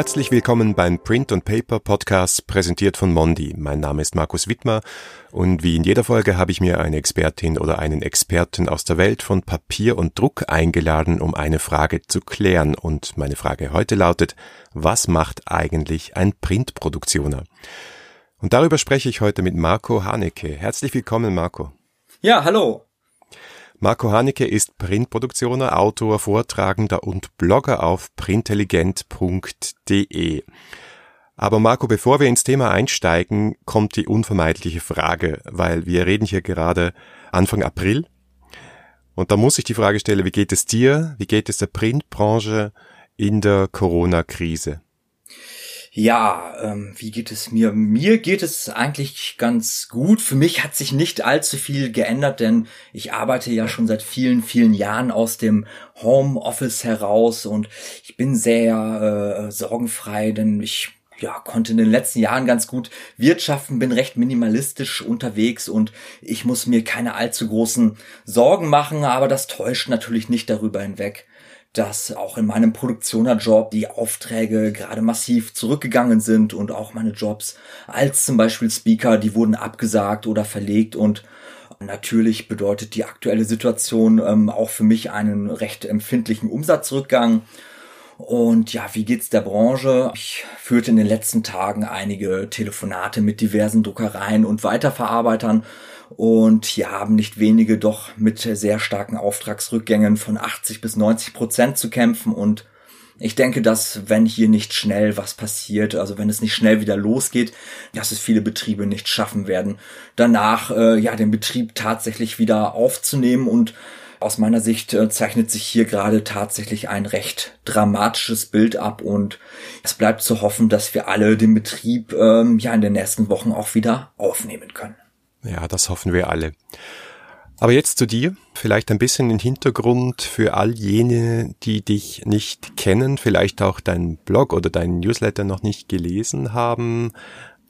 Herzlich willkommen beim Print und Paper Podcast, präsentiert von Mondi. Mein Name ist Markus Wittmer und wie in jeder Folge habe ich mir eine Expertin oder einen Experten aus der Welt von Papier und Druck eingeladen, um eine Frage zu klären. Und meine Frage heute lautet, was macht eigentlich ein Printproduktioner? Und darüber spreche ich heute mit Marco Haneke. Herzlich willkommen, Marco. Ja, hallo. Marco Haneke ist Printproduktioner, Autor, Vortragender und Blogger auf printelligent.de. Aber Marco, bevor wir ins Thema einsteigen, kommt die unvermeidliche Frage, weil wir reden hier gerade Anfang April. Und da muss ich die Frage stellen, wie geht es dir, wie geht es der Printbranche in der Corona-Krise? Ja, ähm, wie geht es mir? Mir geht es eigentlich ganz gut. Für mich hat sich nicht allzu viel geändert, denn ich arbeite ja schon seit vielen, vielen Jahren aus dem Homeoffice heraus und ich bin sehr äh, sorgenfrei, denn ich ja, konnte in den letzten Jahren ganz gut wirtschaften, bin recht minimalistisch unterwegs und ich muss mir keine allzu großen Sorgen machen, aber das täuscht natürlich nicht darüber hinweg, dass auch in meinem Produktionerjob die Aufträge gerade massiv zurückgegangen sind und auch meine Jobs als zum Beispiel Speaker, die wurden abgesagt oder verlegt und Natürlich bedeutet die aktuelle Situation ähm, auch für mich einen recht empfindlichen Umsatzrückgang. Und ja, wie geht's der Branche? Ich führte in den letzten Tagen einige Telefonate mit diversen Druckereien und Weiterverarbeitern und hier haben nicht wenige doch mit sehr starken Auftragsrückgängen von 80 bis 90 Prozent zu kämpfen und ich denke, dass wenn hier nicht schnell was passiert, also wenn es nicht schnell wieder losgeht, dass es viele Betriebe nicht schaffen werden, danach äh, ja den Betrieb tatsächlich wieder aufzunehmen und aus meiner Sicht äh, zeichnet sich hier gerade tatsächlich ein recht dramatisches Bild ab und es bleibt zu hoffen, dass wir alle den Betrieb ähm, ja in den nächsten Wochen auch wieder aufnehmen können. Ja, das hoffen wir alle. Aber jetzt zu dir, vielleicht ein bisschen den Hintergrund für all jene, die dich nicht kennen, vielleicht auch deinen Blog oder deinen Newsletter noch nicht gelesen haben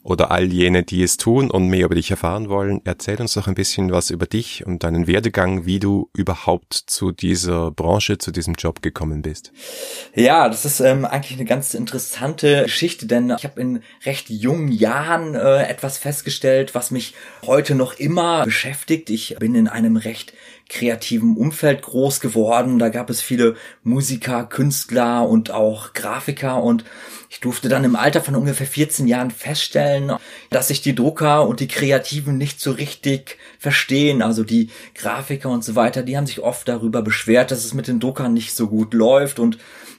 oder all jene, die es tun und mehr über dich erfahren wollen, erzähl uns doch ein bisschen was über dich und deinen Werdegang, wie du überhaupt zu dieser Branche, zu diesem Job gekommen bist. Ja, das ist ähm, eigentlich eine ganz interessante Geschichte, denn ich habe in recht jungen Jahren äh, etwas festgestellt, was mich heute noch immer beschäftigt. Ich bin in einem recht kreativen Umfeld groß geworden. Da gab es viele Musiker, Künstler und auch Grafiker und ich durfte dann im Alter von ungefähr 14 Jahren feststellen, dass sich die Drucker und die Kreativen nicht so richtig verstehen. Also die Grafiker und so weiter, die haben sich oft darüber beschwert, dass es mit den Druckern nicht so gut läuft und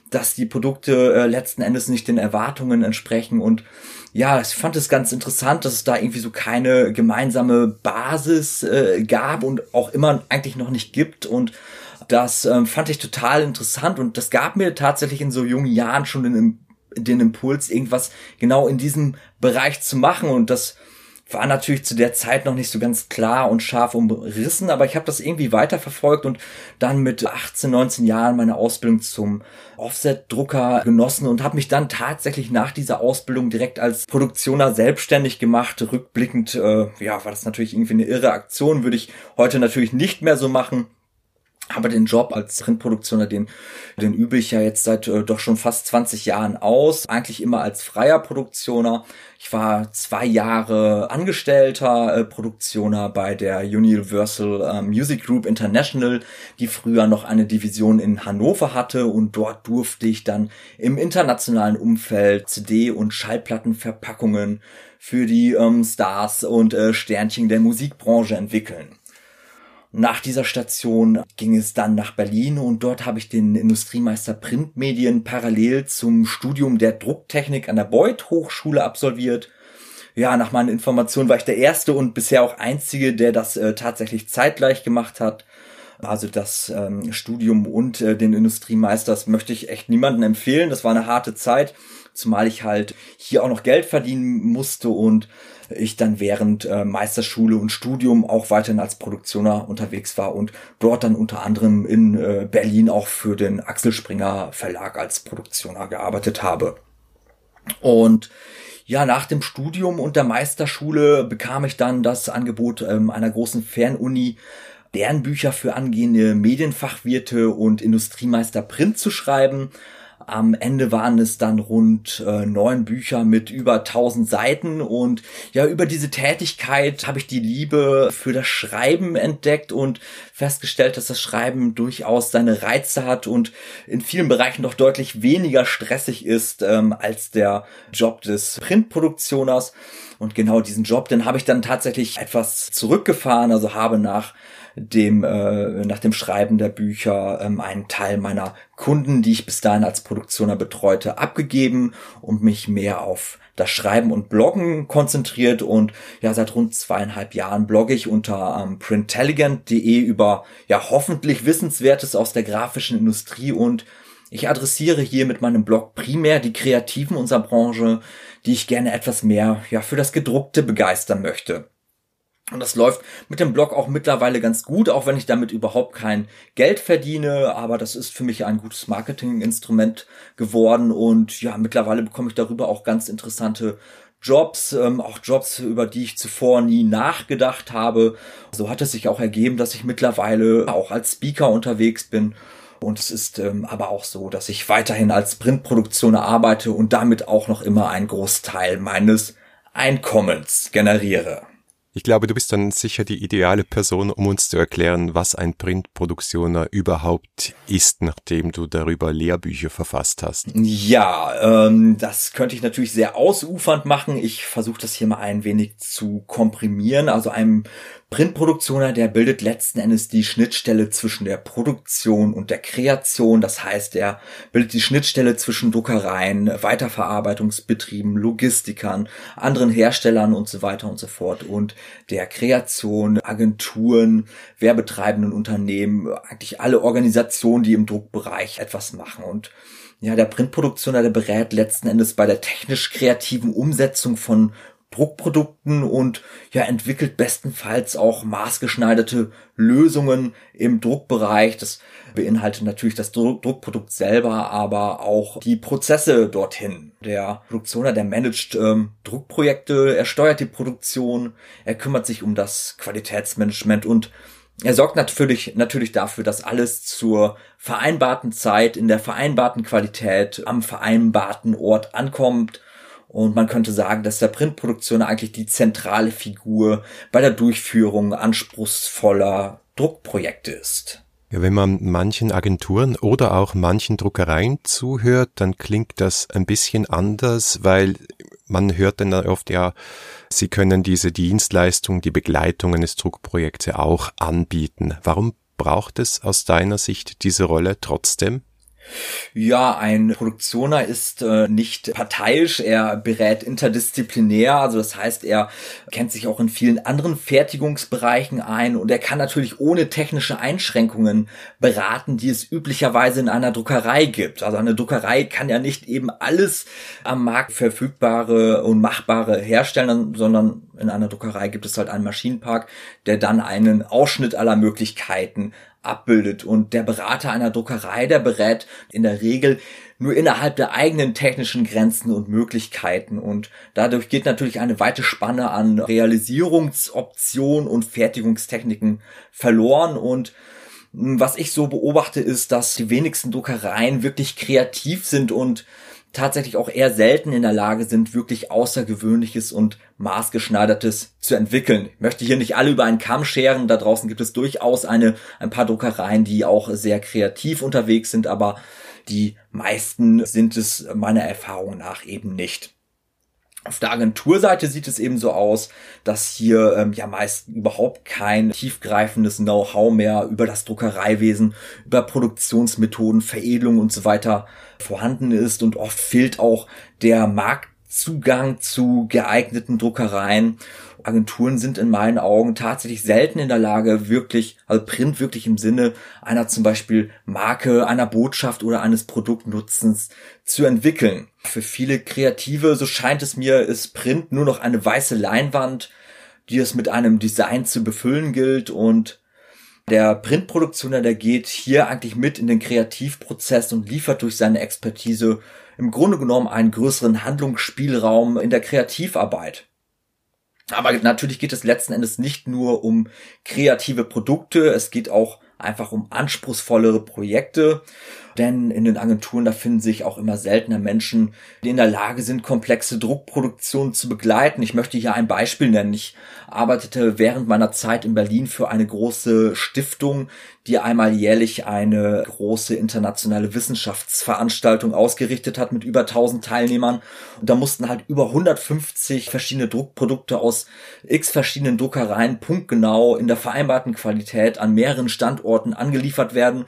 dass die Produkte äh, letzten Endes nicht den Erwartungen entsprechen und ja, ich fand es ganz interessant, dass es da irgendwie so keine gemeinsame Basis äh, gab und auch immer eigentlich noch nicht gibt. Und das ähm, fand ich total interessant. Und das gab mir tatsächlich in so jungen Jahren schon den, den Impuls, irgendwas genau in diesem Bereich zu machen. Und das war natürlich zu der Zeit noch nicht so ganz klar und scharf umrissen, aber ich habe das irgendwie weiterverfolgt und dann mit 18, 19 Jahren meine Ausbildung zum Offset-Drucker genossen und habe mich dann tatsächlich nach dieser Ausbildung direkt als Produktioner selbstständig gemacht. Rückblickend, äh, ja, war das natürlich irgendwie eine irre Aktion, würde ich heute natürlich nicht mehr so machen. Aber den Job als Printproduktioner, den, den übe ich ja jetzt seit äh, doch schon fast 20 Jahren aus. Eigentlich immer als freier Produktioner. Ich war zwei Jahre angestellter äh, Produktioner bei der Universal äh, Music Group International, die früher noch eine Division in Hannover hatte. Und dort durfte ich dann im internationalen Umfeld CD- und Schallplattenverpackungen für die ähm, Stars und äh, Sternchen der Musikbranche entwickeln. Nach dieser Station ging es dann nach Berlin und dort habe ich den Industriemeister Printmedien parallel zum Studium der Drucktechnik an der Beuth Hochschule absolviert. Ja, nach meinen Informationen war ich der erste und bisher auch einzige, der das äh, tatsächlich zeitgleich gemacht hat. Also das ähm, Studium und äh, den Industriemeister, das möchte ich echt niemandem empfehlen. Das war eine harte Zeit, zumal ich halt hier auch noch Geld verdienen musste und ich dann während äh, Meisterschule und Studium auch weiterhin als Produktioner unterwegs war und dort dann unter anderem in äh, Berlin auch für den Axel Springer Verlag als Produktioner gearbeitet habe. Und ja, nach dem Studium und der Meisterschule bekam ich dann das Angebot ähm, einer großen Fernuni, deren Bücher für angehende Medienfachwirte und Industriemeister Print zu schreiben. Am Ende waren es dann rund äh, neun Bücher mit über 1000 Seiten und ja, über diese Tätigkeit habe ich die Liebe für das Schreiben entdeckt und festgestellt, dass das Schreiben durchaus seine Reize hat und in vielen Bereichen doch deutlich weniger stressig ist ähm, als der Job des Printproduktioners. Und genau diesen Job, den habe ich dann tatsächlich etwas zurückgefahren, also habe nach dem äh, nach dem Schreiben der Bücher ähm, einen Teil meiner Kunden, die ich bis dahin als Produktioner betreute, abgegeben und mich mehr auf das Schreiben und Bloggen konzentriert und ja seit rund zweieinhalb Jahren blogge ich unter ähm, printelligent.de über ja hoffentlich Wissenswertes aus der grafischen Industrie und ich adressiere hier mit meinem Blog primär die Kreativen unserer Branche, die ich gerne etwas mehr ja für das gedruckte begeistern möchte. Und das läuft mit dem Blog auch mittlerweile ganz gut, auch wenn ich damit überhaupt kein Geld verdiene. Aber das ist für mich ein gutes Marketinginstrument geworden. Und ja, mittlerweile bekomme ich darüber auch ganz interessante Jobs, ähm, auch Jobs, über die ich zuvor nie nachgedacht habe. So hat es sich auch ergeben, dass ich mittlerweile auch als Speaker unterwegs bin. Und es ist ähm, aber auch so, dass ich weiterhin als Printproduktion arbeite und damit auch noch immer einen Großteil meines Einkommens generiere. Ich glaube, du bist dann sicher die ideale Person, um uns zu erklären, was ein Printproduktioner überhaupt ist, nachdem du darüber Lehrbücher verfasst hast. Ja, ähm, das könnte ich natürlich sehr ausufernd machen. Ich versuche das hier mal ein wenig zu komprimieren. Also einem Printproduktioner, der bildet letzten Endes die Schnittstelle zwischen der Produktion und der Kreation. Das heißt, er bildet die Schnittstelle zwischen Druckereien, Weiterverarbeitungsbetrieben, Logistikern, anderen Herstellern und so weiter und so fort und der Kreation, Agenturen, werbetreibenden Unternehmen, eigentlich alle Organisationen, die im Druckbereich etwas machen. Und ja, der Printproduktioner, der berät letzten Endes bei der technisch kreativen Umsetzung von Druckprodukten und ja, entwickelt bestenfalls auch maßgeschneiderte Lösungen im Druckbereich. Das beinhaltet natürlich das Druckprodukt selber, aber auch die Prozesse dorthin. Der Produktioner, der managt ähm, Druckprojekte, er steuert die Produktion, er kümmert sich um das Qualitätsmanagement und er sorgt natürlich, natürlich dafür, dass alles zur vereinbarten Zeit, in der vereinbarten Qualität, am vereinbarten Ort ankommt und man könnte sagen, dass der Printproduktion eigentlich die zentrale Figur bei der Durchführung anspruchsvoller Druckprojekte ist. Ja, wenn man manchen Agenturen oder auch manchen Druckereien zuhört, dann klingt das ein bisschen anders, weil man hört dann oft ja, sie können diese Dienstleistung, die Begleitung eines Druckprojekts auch anbieten. Warum braucht es aus deiner Sicht diese Rolle trotzdem? Ja, ein Produktioner ist äh, nicht parteiisch, er berät interdisziplinär, also das heißt, er kennt sich auch in vielen anderen Fertigungsbereichen ein und er kann natürlich ohne technische Einschränkungen beraten, die es üblicherweise in einer Druckerei gibt. Also eine Druckerei kann ja nicht eben alles am Markt verfügbare und machbare herstellen, sondern in einer Druckerei gibt es halt einen Maschinenpark, der dann einen Ausschnitt aller Möglichkeiten abbildet. Und der Berater einer Druckerei, der berät in der Regel nur innerhalb der eigenen technischen Grenzen und Möglichkeiten. Und dadurch geht natürlich eine weite Spanne an Realisierungsoptionen und Fertigungstechniken verloren. Und was ich so beobachte, ist, dass die wenigsten Druckereien wirklich kreativ sind und tatsächlich auch eher selten in der Lage sind, wirklich Außergewöhnliches und Maßgeschneidertes zu entwickeln. Ich möchte hier nicht alle über einen Kamm scheren. Da draußen gibt es durchaus eine, ein paar Druckereien, die auch sehr kreativ unterwegs sind, aber die meisten sind es meiner Erfahrung nach eben nicht. Auf der Agenturseite sieht es eben so aus, dass hier ähm, ja meist überhaupt kein tiefgreifendes Know-how mehr über das Druckereiwesen, über Produktionsmethoden, Veredelung und so weiter vorhanden ist und oft fehlt auch der Marktzugang zu geeigneten Druckereien. Agenturen sind in meinen Augen tatsächlich selten in der Lage, wirklich, also Print wirklich im Sinne einer zum Beispiel Marke, einer Botschaft oder eines Produktnutzens zu entwickeln. Für viele Kreative, so scheint es mir, ist Print nur noch eine weiße Leinwand, die es mit einem Design zu befüllen gilt und der Printproduktioner, der geht hier eigentlich mit in den Kreativprozess und liefert durch seine Expertise im Grunde genommen einen größeren Handlungsspielraum in der Kreativarbeit. Aber natürlich geht es letzten Endes nicht nur um kreative Produkte, es geht auch einfach um anspruchsvollere Projekte. Denn in den Agenturen, da finden sich auch immer seltener Menschen, die in der Lage sind, komplexe Druckproduktionen zu begleiten. Ich möchte hier ein Beispiel nennen. Ich arbeitete während meiner Zeit in Berlin für eine große Stiftung, die einmal jährlich eine große internationale Wissenschaftsveranstaltung ausgerichtet hat mit über 1000 Teilnehmern. Und da mussten halt über 150 verschiedene Druckprodukte aus x verschiedenen Druckereien punktgenau in der vereinbarten Qualität an mehreren Standorten angeliefert werden.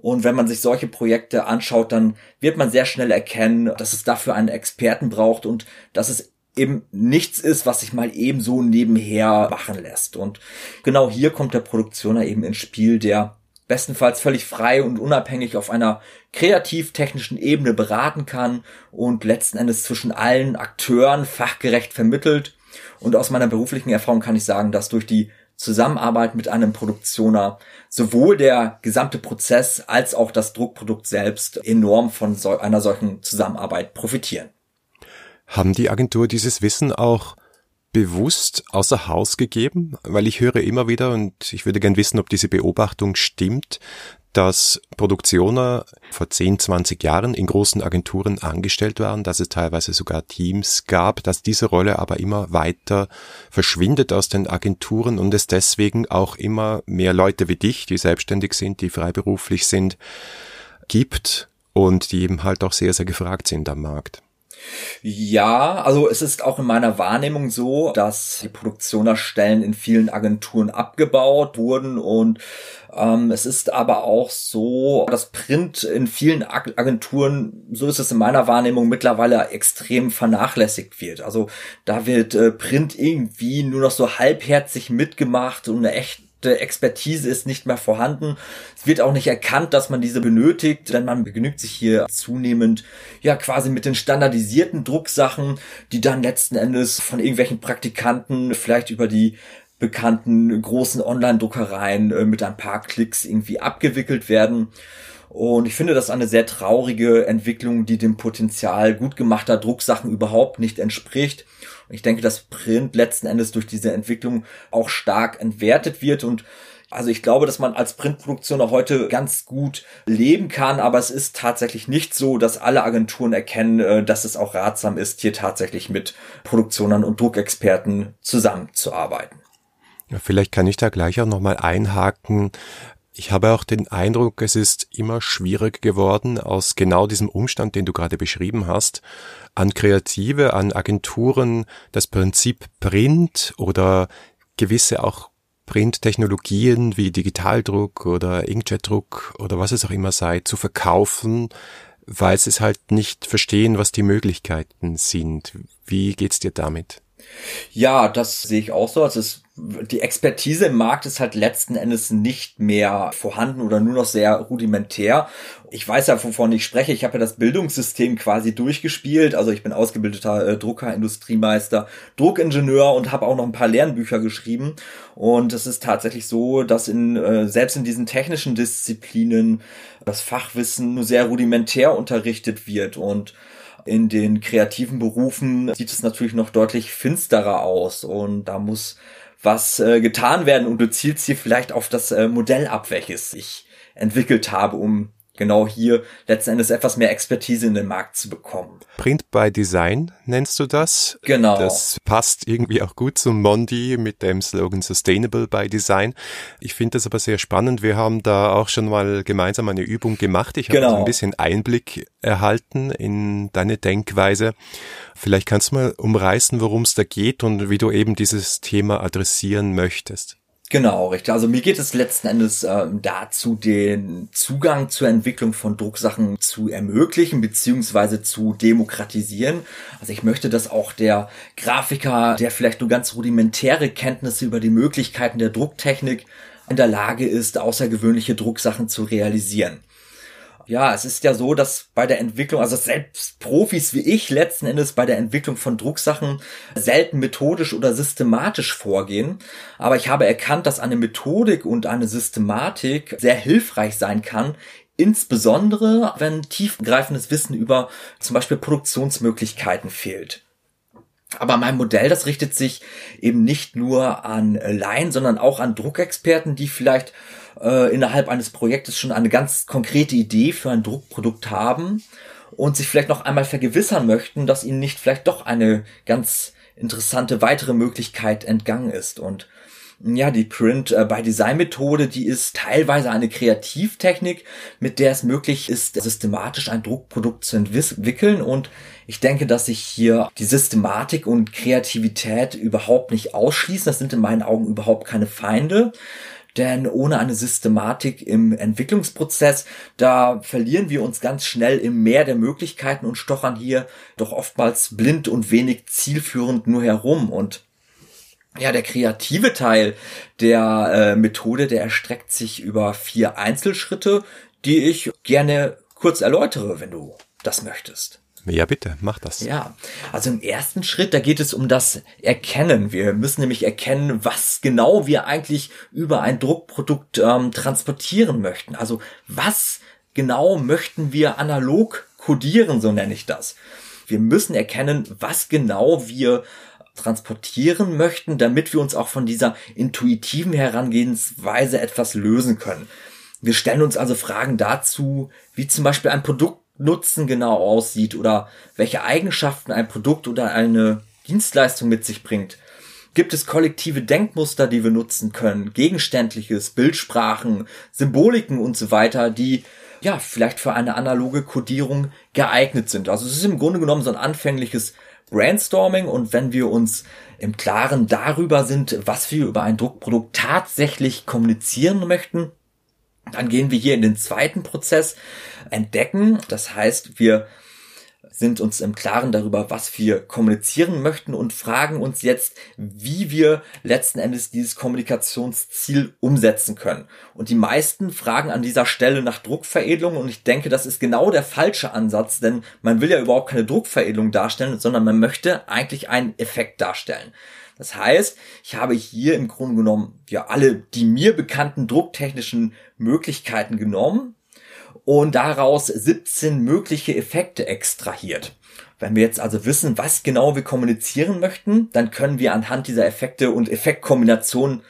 Und wenn man sich solche Projekte anschaut, dann wird man sehr schnell erkennen, dass es dafür einen Experten braucht und dass es eben nichts ist, was sich mal eben so nebenher machen lässt. Und genau hier kommt der Produktioner eben ins Spiel, der bestenfalls völlig frei und unabhängig auf einer kreativ-technischen Ebene beraten kann und letzten Endes zwischen allen Akteuren fachgerecht vermittelt. Und aus meiner beruflichen Erfahrung kann ich sagen, dass durch die Zusammenarbeit mit einem Produktioner sowohl der gesamte Prozess als auch das Druckprodukt selbst enorm von so einer solchen Zusammenarbeit profitieren. Haben die Agentur dieses Wissen auch bewusst außer Haus gegeben? Weil ich höre immer wieder und ich würde gern wissen, ob diese Beobachtung stimmt, dass Produktioner vor 10, 20 Jahren in großen Agenturen angestellt waren, dass es teilweise sogar Teams gab, dass diese Rolle aber immer weiter verschwindet aus den Agenturen und es deswegen auch immer mehr Leute wie dich, die selbstständig sind, die freiberuflich sind, gibt und die eben halt auch sehr, sehr gefragt sind am Markt. Ja, also es ist auch in meiner Wahrnehmung so, dass die Produktionerstellen in vielen Agenturen abgebaut wurden und ähm, es ist aber auch so, dass Print in vielen Agenturen, so ist es in meiner Wahrnehmung, mittlerweile extrem vernachlässigt wird. Also da wird äh, Print irgendwie nur noch so halbherzig mitgemacht und eine echt Expertise ist nicht mehr vorhanden. Es wird auch nicht erkannt, dass man diese benötigt, denn man begnügt sich hier zunehmend ja quasi mit den standardisierten Drucksachen, die dann letzten Endes von irgendwelchen Praktikanten vielleicht über die bekannten großen Online-Druckereien äh, mit ein paar Klicks irgendwie abgewickelt werden. Und ich finde das eine sehr traurige Entwicklung, die dem Potenzial gut gemachter Drucksachen überhaupt nicht entspricht. Ich denke, dass Print letzten Endes durch diese Entwicklung auch stark entwertet wird und also ich glaube, dass man als Printproduktion auch heute ganz gut leben kann, aber es ist tatsächlich nicht so, dass alle Agenturen erkennen, äh, dass es auch ratsam ist, hier tatsächlich mit Produktionern und Druckexperten zusammenzuarbeiten. Ja, vielleicht kann ich da gleich auch nochmal einhaken. Ich habe auch den Eindruck, es ist immer schwieriger geworden, aus genau diesem Umstand, den du gerade beschrieben hast, an Kreative, an Agenturen das Prinzip Print oder gewisse auch Printtechnologien wie Digitaldruck oder Inkjetdruck oder was es auch immer sei, zu verkaufen, weil sie es halt nicht verstehen, was die Möglichkeiten sind. Wie geht's dir damit? Ja, das sehe ich auch so. Also es die Expertise im Markt ist halt letzten Endes nicht mehr vorhanden oder nur noch sehr rudimentär. Ich weiß ja, wovon ich spreche. Ich habe ja das Bildungssystem quasi durchgespielt. Also ich bin ausgebildeter äh, Drucker, Industriemeister, Druckingenieur und habe auch noch ein paar Lernbücher geschrieben. Und es ist tatsächlich so, dass in äh, selbst in diesen technischen Disziplinen das Fachwissen nur sehr rudimentär unterrichtet wird und in den kreativen Berufen sieht es natürlich noch deutlich finsterer aus. Und da muss was äh, getan werden. Und du zielst hier vielleicht auf das äh, Modell ab, welches ich entwickelt habe, um genau hier letzten Endes etwas mehr Expertise in den Markt zu bekommen. Print by Design nennst du das? Genau. Das passt irgendwie auch gut zum Mondi mit dem Slogan Sustainable by Design. Ich finde das aber sehr spannend. Wir haben da auch schon mal gemeinsam eine Übung gemacht. Ich habe genau. ein bisschen Einblick erhalten in deine Denkweise. Vielleicht kannst du mal umreißen, worum es da geht und wie du eben dieses Thema adressieren möchtest. Genau, richtig. Also mir geht es letzten Endes äh, dazu, den Zugang zur Entwicklung von Drucksachen zu ermöglichen beziehungsweise zu demokratisieren. Also ich möchte, dass auch der Grafiker, der vielleicht nur ganz rudimentäre Kenntnisse über die Möglichkeiten der Drucktechnik in der Lage ist, außergewöhnliche Drucksachen zu realisieren ja, es ist ja so, dass bei der Entwicklung, also selbst Profis wie ich letzten Endes bei der Entwicklung von Drucksachen selten methodisch oder systematisch vorgehen. Aber ich habe erkannt, dass eine Methodik und eine Systematik sehr hilfreich sein kann, insbesondere wenn tiefgreifendes Wissen über zum Beispiel Produktionsmöglichkeiten fehlt. Aber mein Modell, das richtet sich eben nicht nur an Laien, sondern auch an Druckexperten, die vielleicht äh, innerhalb eines Projektes schon eine ganz konkrete Idee für ein Druckprodukt haben und sich vielleicht noch einmal vergewissern möchten, dass ihnen nicht vielleicht doch eine ganz interessante weitere Möglichkeit entgangen ist. Und ja, die Print äh, by Design Methode, die ist teilweise eine Kreativtechnik, mit der es möglich ist, systematisch ein Druckprodukt zu entwickeln. Und ich denke, dass sich hier die Systematik und Kreativität überhaupt nicht ausschließen. Das sind in meinen Augen überhaupt keine Feinde. Denn ohne eine Systematik im Entwicklungsprozess, da verlieren wir uns ganz schnell im Meer der Möglichkeiten und stochern hier doch oftmals blind und wenig zielführend nur herum. Und ja, der kreative Teil der äh, Methode, der erstreckt sich über vier Einzelschritte, die ich gerne kurz erläutere, wenn du das möchtest. Ja, bitte, mach das. Ja, also im ersten Schritt, da geht es um das Erkennen. Wir müssen nämlich erkennen, was genau wir eigentlich über ein Druckprodukt ähm, transportieren möchten. Also was genau möchten wir analog kodieren, so nenne ich das. Wir müssen erkennen, was genau wir transportieren möchten, damit wir uns auch von dieser intuitiven Herangehensweise etwas lösen können. Wir stellen uns also Fragen dazu, wie zum Beispiel ein Produkt Nutzen genau aussieht oder welche Eigenschaften ein Produkt oder eine Dienstleistung mit sich bringt. Gibt es kollektive Denkmuster, die wir nutzen können, gegenständliches, Bildsprachen, Symboliken und so weiter, die ja vielleicht für eine analoge Codierung geeignet sind. Also es ist im Grunde genommen so ein anfängliches Brainstorming und wenn wir uns im Klaren darüber sind, was wir über ein Druckprodukt tatsächlich kommunizieren möchten, dann gehen wir hier in den zweiten Prozess, entdecken. Das heißt, wir sind uns im Klaren darüber, was wir kommunizieren möchten und fragen uns jetzt, wie wir letzten Endes dieses Kommunikationsziel umsetzen können. Und die meisten fragen an dieser Stelle nach Druckveredelung und ich denke, das ist genau der falsche Ansatz, denn man will ja überhaupt keine Druckveredelung darstellen, sondern man möchte eigentlich einen Effekt darstellen. Das heißt, ich habe hier im Grunde genommen ja alle die mir bekannten drucktechnischen Möglichkeiten genommen und daraus 17 mögliche Effekte extrahiert. Wenn wir jetzt also wissen, was genau wir kommunizieren möchten, dann können wir anhand dieser Effekte und Effektkombinationen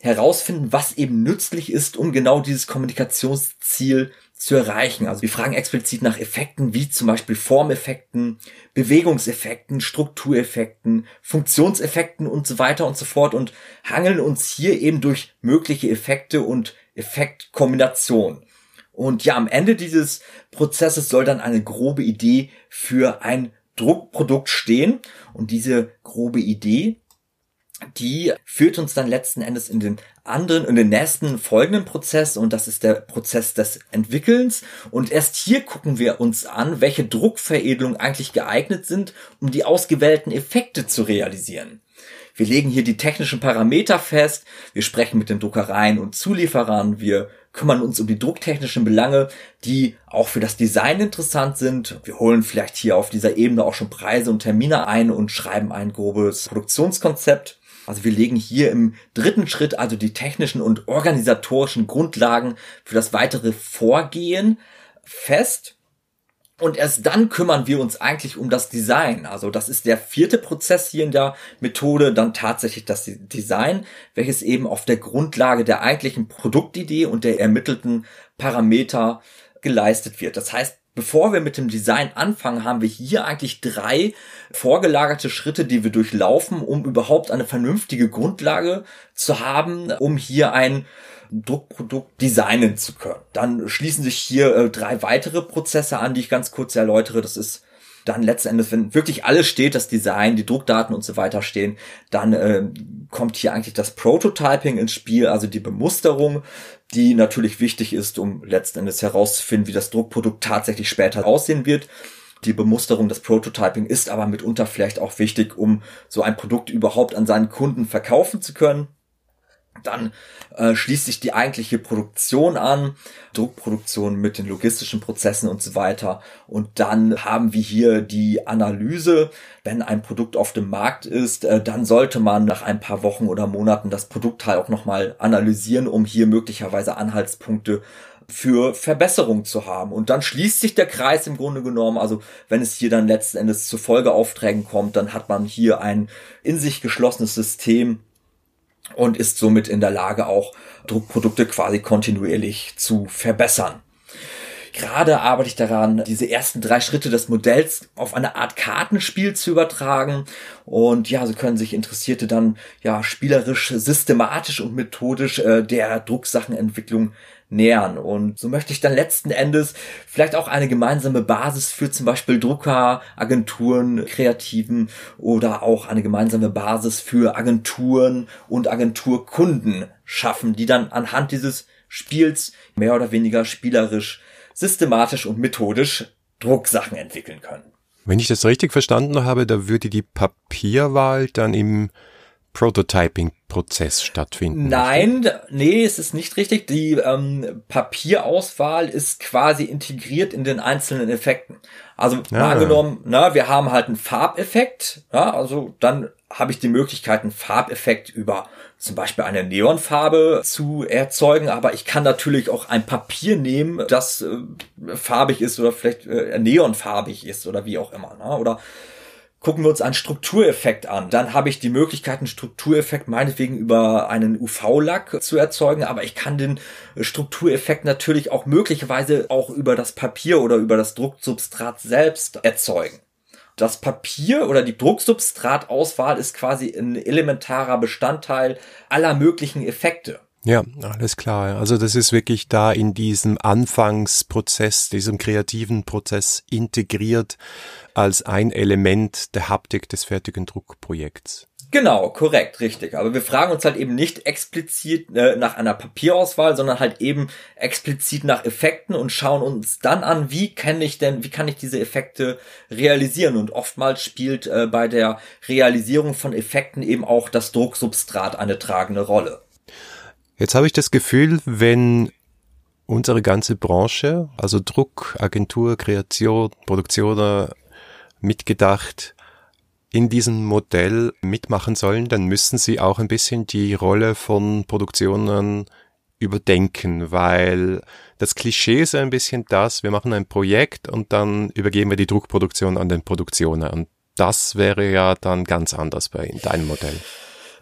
herausfinden, was eben nützlich ist, um genau dieses Kommunikationsziel zu erreichen. Also wir fragen explizit nach Effekten wie zum Beispiel Formeffekten, Bewegungseffekten, Struktureffekten, Funktionseffekten und so weiter und so fort und hangeln uns hier eben durch mögliche Effekte und Effektkombinationen. Und ja, am Ende dieses Prozesses soll dann eine grobe Idee für ein Druckprodukt stehen. Und diese grobe Idee, die führt uns dann letzten Endes in den anderen, in den nächsten folgenden Prozess und das ist der Prozess des Entwickelns und erst hier gucken wir uns an, welche Druckveredelungen eigentlich geeignet sind, um die ausgewählten Effekte zu realisieren. Wir legen hier die technischen Parameter fest, wir sprechen mit den Druckereien und Zulieferern, wir kümmern uns um die drucktechnischen Belange, die auch für das Design interessant sind. Wir holen vielleicht hier auf dieser Ebene auch schon Preise und Termine ein und schreiben ein grobes Produktionskonzept. Also wir legen hier im dritten Schritt also die technischen und organisatorischen Grundlagen für das weitere Vorgehen fest. Und erst dann kümmern wir uns eigentlich um das Design. Also das ist der vierte Prozess hier in der Methode, dann tatsächlich das Design, welches eben auf der Grundlage der eigentlichen Produktidee und der ermittelten Parameter geleistet wird. Das heißt, bevor wir mit dem Design anfangen, haben wir hier eigentlich drei vorgelagerte Schritte, die wir durchlaufen, um überhaupt eine vernünftige Grundlage zu haben, um hier ein Druckprodukt designen zu können. Dann schließen sich hier äh, drei weitere Prozesse an, die ich ganz kurz erläutere. Das ist dann letzten Endes, wenn wirklich alles steht, das Design, die Druckdaten und so weiter stehen, dann äh, kommt hier eigentlich das Prototyping ins Spiel, also die Bemusterung, die natürlich wichtig ist, um letzten Endes herauszufinden, wie das Druckprodukt tatsächlich später aussehen wird. Die Bemusterung, das Prototyping ist aber mitunter vielleicht auch wichtig, um so ein Produkt überhaupt an seinen Kunden verkaufen zu können. Dann äh, schließt sich die eigentliche Produktion an, Druckproduktion mit den logistischen Prozessen und so weiter. Und dann haben wir hier die Analyse. Wenn ein Produkt auf dem Markt ist, äh, dann sollte man nach ein paar Wochen oder Monaten das Produktteil auch nochmal analysieren, um hier möglicherweise Anhaltspunkte für Verbesserung zu haben. Und dann schließt sich der Kreis im Grunde genommen. Also wenn es hier dann letzten Endes zu Folgeaufträgen kommt, dann hat man hier ein in sich geschlossenes System, und ist somit in der Lage, auch Druckprodukte quasi kontinuierlich zu verbessern. Gerade arbeite ich daran, diese ersten drei Schritte des Modells auf eine Art Kartenspiel zu übertragen. Und ja, so können sich Interessierte dann ja spielerisch, systematisch und methodisch äh, der Drucksachenentwicklung nähern. Und so möchte ich dann letzten Endes vielleicht auch eine gemeinsame Basis für zum Beispiel Drucker, Agenturen, Kreativen oder auch eine gemeinsame Basis für Agenturen und Agenturkunden schaffen, die dann anhand dieses Spiels mehr oder weniger spielerisch systematisch und methodisch Drucksachen entwickeln können. Wenn ich das richtig verstanden habe, da würde die Papierwahl dann im Prototyping-Prozess stattfinden. Nein, richtig? nee, es ist nicht richtig. Die ähm, Papierauswahl ist quasi integriert in den einzelnen Effekten. Also ah. mal angenommen, na, wir haben halt einen Farbeffekt, ja, also dann habe ich die Möglichkeit, einen Farbeffekt über zum Beispiel eine Neonfarbe zu erzeugen, aber ich kann natürlich auch ein Papier nehmen, das äh, farbig ist oder vielleicht äh, neonfarbig ist oder wie auch immer. Ne? Oder gucken wir uns einen Struktureffekt an. Dann habe ich die Möglichkeit, einen Struktureffekt meinetwegen über einen UV-Lack zu erzeugen, aber ich kann den Struktureffekt natürlich auch möglicherweise auch über das Papier oder über das Drucksubstrat selbst erzeugen das Papier oder die Drucksubstratauswahl ist quasi ein elementarer Bestandteil aller möglichen Effekte. Ja, alles klar. Also das ist wirklich da in diesem Anfangsprozess, diesem kreativen Prozess integriert als ein Element der Haptik des fertigen Druckprojekts. Genau, korrekt, richtig. Aber wir fragen uns halt eben nicht explizit äh, nach einer Papierauswahl, sondern halt eben explizit nach Effekten und schauen uns dann an, wie kann ich denn, wie kann ich diese Effekte realisieren? Und oftmals spielt äh, bei der Realisierung von Effekten eben auch das Drucksubstrat eine tragende Rolle. Jetzt habe ich das Gefühl, wenn unsere ganze Branche, also Druck, Agentur, Kreation, Produktion mitgedacht, in diesem Modell mitmachen sollen, dann müssen sie auch ein bisschen die Rolle von Produktionen überdenken, weil das Klischee ist ein bisschen das, wir machen ein Projekt und dann übergeben wir die Druckproduktion an den Produktioner. Und das wäre ja dann ganz anders bei deinem Modell.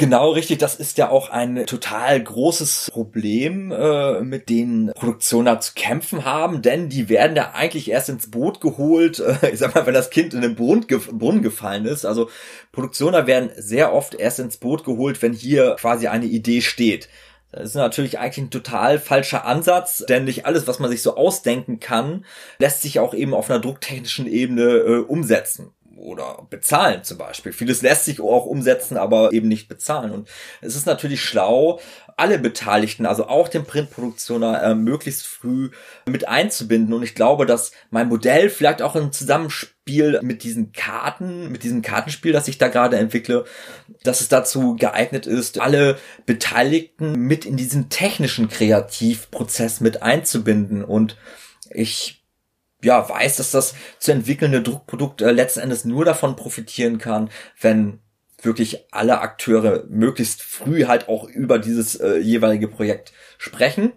Genau, richtig. Das ist ja auch ein total großes Problem, äh, mit denen Produktioner zu kämpfen haben, denn die werden ja eigentlich erst ins Boot geholt, äh, ich sag mal, wenn das Kind in den Brunnen, gef Brunnen gefallen ist. Also Produktioner werden sehr oft erst ins Boot geholt, wenn hier quasi eine Idee steht. Das ist natürlich eigentlich ein total falscher Ansatz, denn nicht alles, was man sich so ausdenken kann, lässt sich auch eben auf einer drucktechnischen Ebene äh, umsetzen oder bezahlen zum Beispiel. Vieles lässt sich auch umsetzen, aber eben nicht bezahlen. Und es ist natürlich schlau, alle Beteiligten, also auch den Printproduktioner, äh, möglichst früh mit einzubinden. Und ich glaube, dass mein Modell vielleicht auch im Zusammenspiel mit diesen Karten, mit diesem Kartenspiel, das ich da gerade entwickle, dass es dazu geeignet ist, alle Beteiligten mit in diesen technischen Kreativprozess mit einzubinden. Und ich ja, weiß, dass das zu entwickelnde Druckprodukt äh, letzten Endes nur davon profitieren kann, wenn wirklich alle Akteure möglichst früh halt auch über dieses äh, jeweilige Projekt sprechen.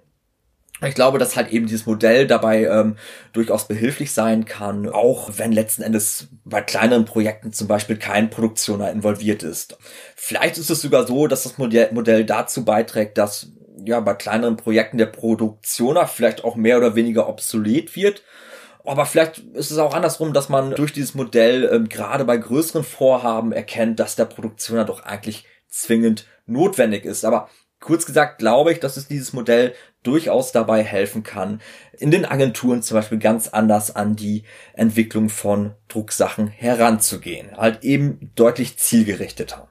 Ich glaube, dass halt eben dieses Modell dabei ähm, durchaus behilflich sein kann, auch wenn letzten Endes bei kleineren Projekten zum Beispiel kein Produktioner involviert ist. Vielleicht ist es sogar so, dass das Modell, dazu beiträgt, dass ja bei kleineren Projekten der Produktioner vielleicht auch mehr oder weniger obsolet wird aber vielleicht ist es auch andersrum, dass man durch dieses Modell ähm, gerade bei größeren Vorhaben erkennt, dass der Produktioner doch eigentlich zwingend notwendig ist. Aber kurz gesagt glaube ich, dass es dieses Modell durchaus dabei helfen kann, in den Agenturen zum Beispiel ganz anders an die Entwicklung von Drucksachen heranzugehen. Halt eben deutlich zielgerichteter.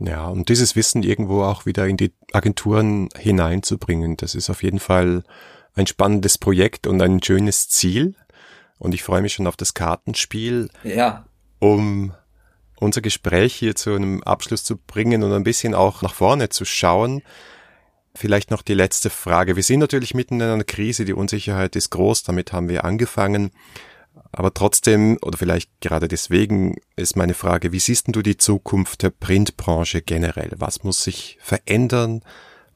Ja, und dieses Wissen irgendwo auch wieder in die Agenturen hineinzubringen, das ist auf jeden Fall ein spannendes Projekt und ein schönes Ziel. Und ich freue mich schon auf das Kartenspiel. Ja. Um unser Gespräch hier zu einem Abschluss zu bringen und ein bisschen auch nach vorne zu schauen. Vielleicht noch die letzte Frage. Wir sind natürlich mitten in einer Krise, die Unsicherheit ist groß, damit haben wir angefangen. Aber trotzdem, oder vielleicht gerade deswegen, ist meine Frage, wie siehst du die Zukunft der Printbranche generell? Was muss sich verändern?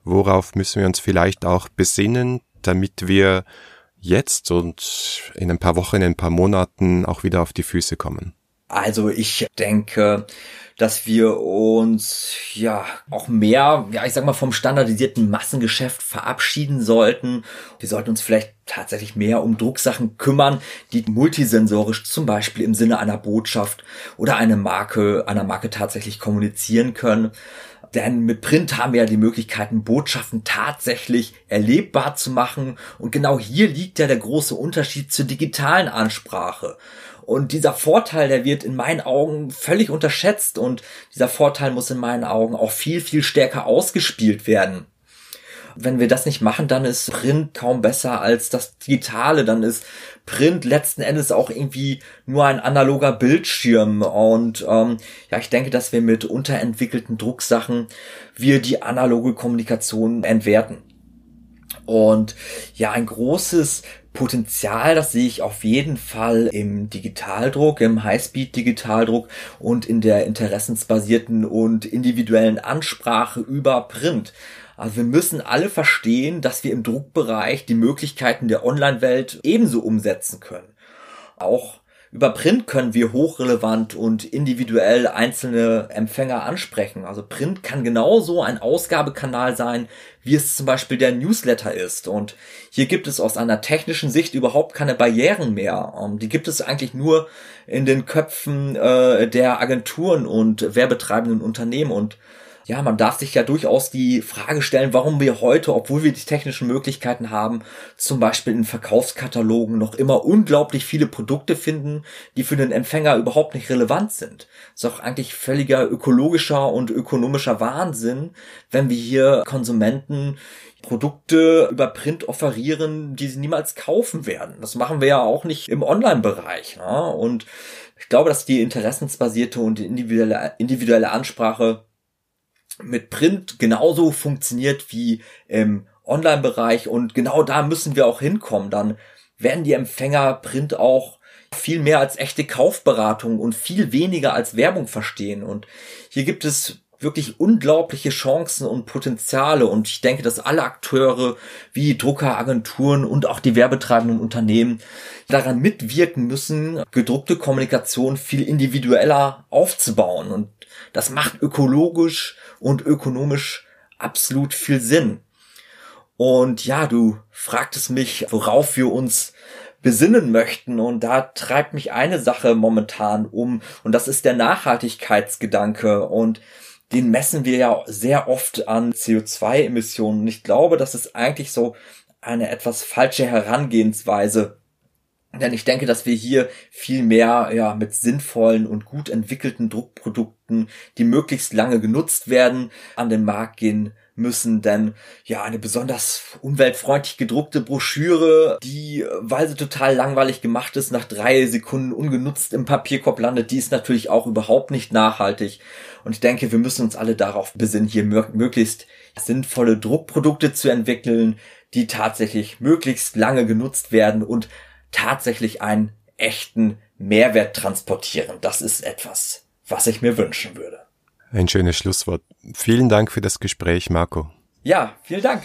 Worauf müssen wir uns vielleicht auch besinnen, damit wir jetzt und in ein paar Wochen, in ein paar Monaten auch wieder auf die Füße kommen? Also ich denke, dass wir uns ja auch mehr, ja, ich sag mal, vom standardisierten Massengeschäft verabschieden sollten. Wir sollten uns vielleicht tatsächlich mehr um Drucksachen kümmern, die multisensorisch zum Beispiel im Sinne einer Botschaft oder eine Marke, einer Marke tatsächlich kommunizieren können. Denn mit Print haben wir ja die Möglichkeiten, Botschaften tatsächlich erlebbar zu machen. Und genau hier liegt ja der große Unterschied zur digitalen Ansprache. Und dieser Vorteil, der wird in meinen Augen völlig unterschätzt und dieser Vorteil muss in meinen Augen auch viel, viel stärker ausgespielt werden. Wenn wir das nicht machen, dann ist Print kaum besser als das Digitale. Dann ist Print letzten Endes auch irgendwie nur ein analoger Bildschirm. Und ähm, ja, ich denke, dass wir mit unterentwickelten Drucksachen wir die analoge Kommunikation entwerten. Und ja, ein großes Potenzial, das sehe ich auf jeden Fall im Digitaldruck, im Highspeed-Digitaldruck und in der interessensbasierten und individuellen Ansprache über Print. Also wir müssen alle verstehen, dass wir im Druckbereich die Möglichkeiten der Online-Welt ebenso umsetzen können. Auch über Print können wir hochrelevant und individuell einzelne Empfänger ansprechen. Also Print kann genauso ein Ausgabekanal sein, wie es zum Beispiel der Newsletter ist. Und hier gibt es aus einer technischen Sicht überhaupt keine Barrieren mehr. Ähm, die gibt es eigentlich nur in den Köpfen äh, der Agenturen und werbetreibenden Unternehmen. Und ja, man darf sich ja durchaus die Frage stellen, warum wir heute, obwohl wir die technischen Möglichkeiten haben, zum Beispiel in Verkaufskatalogen noch immer unglaublich viele Produkte finden, die für den Empfänger überhaupt nicht relevant sind. Ist auch eigentlich völliger ökologischer und ökonomischer Wahnsinn, wenn wir hier Konsumenten Produkte über Print offerieren, die sie niemals kaufen werden. Das machen wir ja auch nicht im Online-Bereich. Ne? Und ich glaube, dass die interessensbasierte und individuelle, individuelle Ansprache mit Print genauso funktioniert wie im Online-Bereich und genau da müssen wir auch hinkommen. Dann werden die Empfänger Print auch viel mehr als echte Kaufberatung und viel weniger als Werbung verstehen. Und hier gibt es wirklich unglaubliche Chancen und Potenziale. Und ich denke, dass alle Akteure wie Drucker, Agenturen und auch die werbetreibenden Unternehmen daran mitwirken müssen, gedruckte Kommunikation viel individueller aufzubauen. Und das macht ökologisch und ökonomisch absolut viel Sinn. Und ja, du fragtest mich, worauf wir uns besinnen möchten. Und da treibt mich eine Sache momentan um. Und das ist der Nachhaltigkeitsgedanke. Und den messen wir ja sehr oft an CO2-Emissionen. Und ich glaube, das ist eigentlich so eine etwas falsche Herangehensweise denn ich denke, dass wir hier viel mehr ja, mit sinnvollen und gut entwickelten Druckprodukten, die möglichst lange genutzt werden, an den Markt gehen müssen, denn ja, eine besonders umweltfreundlich gedruckte Broschüre, die, weil sie total langweilig gemacht ist, nach drei Sekunden ungenutzt im Papierkorb landet, die ist natürlich auch überhaupt nicht nachhaltig. Und ich denke, wir müssen uns alle darauf besinnen, hier möglichst sinnvolle Druckprodukte zu entwickeln, die tatsächlich möglichst lange genutzt werden und tatsächlich einen echten Mehrwert transportieren. Das ist etwas, was ich mir wünschen würde. Ein schönes Schlusswort. Vielen Dank für das Gespräch, Marco. Ja, vielen Dank.